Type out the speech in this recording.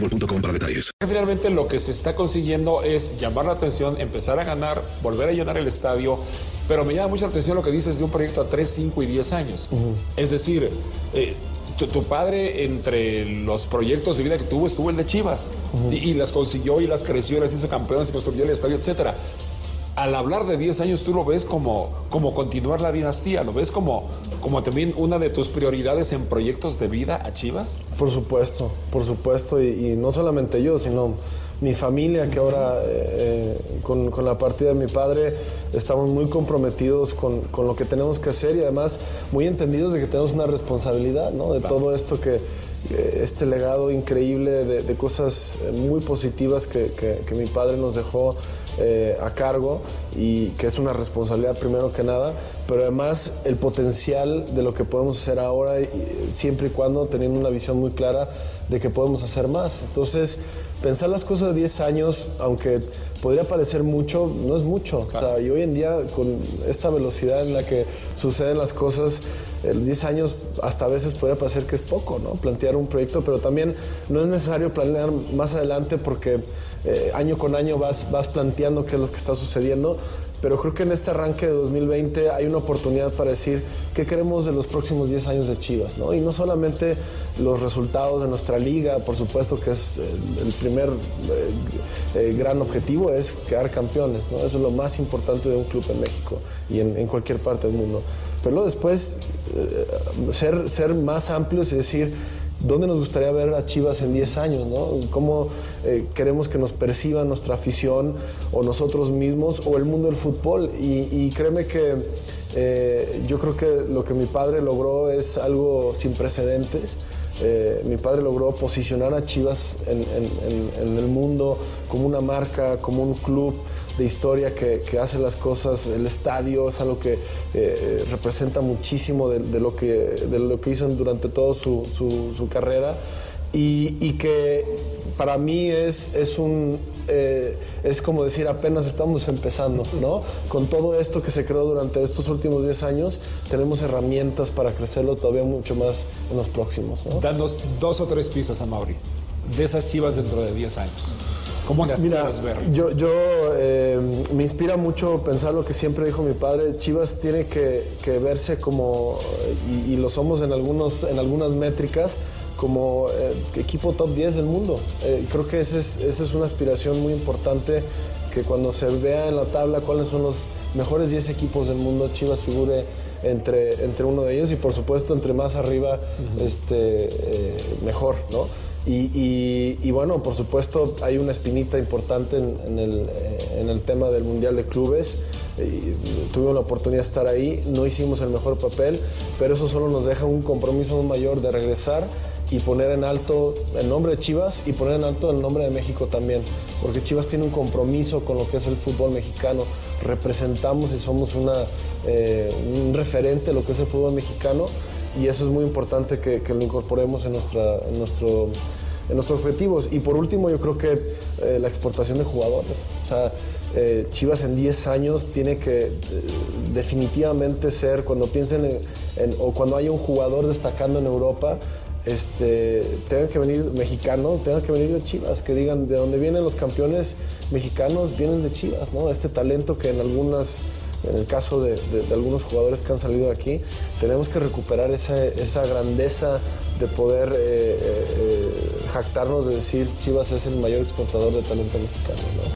boostmobile.com para detalles. Finalmente lo que se está consiguiendo es llamar la atención, empezar a ganar, volver a llenar el estadio, pero me llama mucho la atención lo que dices de un proyecto a 3, 5 y 10 años. Es decir, eh, tu, tu padre entre los proyectos de vida que tuvo estuvo el de Chivas y, y las consiguió y las creció, y las hizo campeones, y construyó el estadio, etcétera. Al hablar de 10 años tú lo ves como, como continuar la dinastía, lo ves como, como también una de tus prioridades en proyectos de vida a Chivas. Por supuesto, por supuesto, y, y no solamente yo, sino mi familia, que ahora eh, con, con la partida de mi padre estamos muy comprometidos con, con lo que tenemos que hacer y además muy entendidos de que tenemos una responsabilidad, ¿no? De todo esto que, este legado increíble de, cosas eh, muy positivas que, que- que mi padre nos dejó eh, a cargo y que es una responsabilidad primero que nada, pero además el potencial de lo que podemos hacer ahora, y- siempre y cuando teniendo una visión muy clara de que podemos hacer más. Entonces, pensar las cosas de 10 años, aunque podría parecer mucho, no es mucho. O sea, y hoy en día, con esta velocidad en la que suceden las cosas, el 10 años hasta a veces podría parecer que es poco, ¿no? Plantear un proyecto, pero también no es necesario planear más adelante porque eh, año con año vas, vas planteando qué es lo que está sucediendo. Pero creo que en este arranque de 2020 hay una oportunidad para decir qué queremos de los próximos 10 años de Chivas, ¿no? Y no solamente los resultados de nuestra liga, por supuesto que es el, primer eh, eh, gran objetivo, es quedar campeones, ¿no? Eso es lo más importante de un club en México y en, cualquier parte del mundo. Pero después eh, ser, ser más amplios y decir, ¿Dónde nos gustaría ver a Chivas en 10 años? ¿no? ¿Cómo eh, queremos que nos perciba nuestra afición o nosotros mismos o el mundo del fútbol? Y, y créeme que eh, yo creo que lo que mi padre logró es algo sin precedentes. Eh, mi padre logró posicionar a Chivas en, el mundo como una marca, como un club de historia que, hace las cosas. El estadio es algo que eh, representa muchísimo de, lo que, de lo que hizo durante toda su carrera. Y, y que para mí es, es un eh, es como decir apenas estamos empezando, ¿no? Con todo esto que se creó durante estos últimos 10 años, tenemos herramientas para crecerlo todavía mucho más en los próximos, ¿no? Danos dos o tres pistas a Mauri de esas Chivas dentro de 10 años. ¿Cómo las Mira, quieres ver? yo, yo eh, me inspira mucho pensar lo que siempre dijo mi padre. Chivas tiene que, que verse como, y, y lo somos en, algunos, en algunas métricas, como eh, equipo top 10 del mundo. Eh, creo que esa es, esa es una aspiración muy importante, que cuando se vea en la tabla cuáles son los mejores 10 equipos del mundo, Chivas figure entre, entre uno de ellos y por supuesto entre más arriba, este, eh, mejor, ¿no? Y, bueno, por supuesto hay una espinita importante en, el, en el, tema del Mundial de Clubes. Tuvimos la oportunidad de estar ahí, no hicimos el mejor papel, pero eso solo nos deja un compromiso mayor de regresar y poner en alto el nombre de Chivas y poner en alto el nombre de México también, porque Chivas tiene un compromiso con lo que es el fútbol mexicano, representamos y somos una, eh, un referente de lo que es el fútbol mexicano y eso es muy importante que, lo incorporemos en, nuestra, en, nuestro, en nuestros objetivos. Y por último, yo creo que eh, la exportación de jugadores. O sea, eh, Chivas en 10 años tiene que definitivamente ser, cuando piensen en, o cuando haya un jugador destacando en Europa, este, tengan que venir mexicano, tengan que venir de Chivas, que digan de dónde vienen los campeones mexicanos, vienen de Chivas, ¿no? Este talento que en algunas, en el caso de, algunos jugadores que han salido aquí, tenemos que recuperar esa, grandeza de poder eh, eh, eh, jactarnos de decir Chivas es el mayor exportador de talento mexicano, ¿no?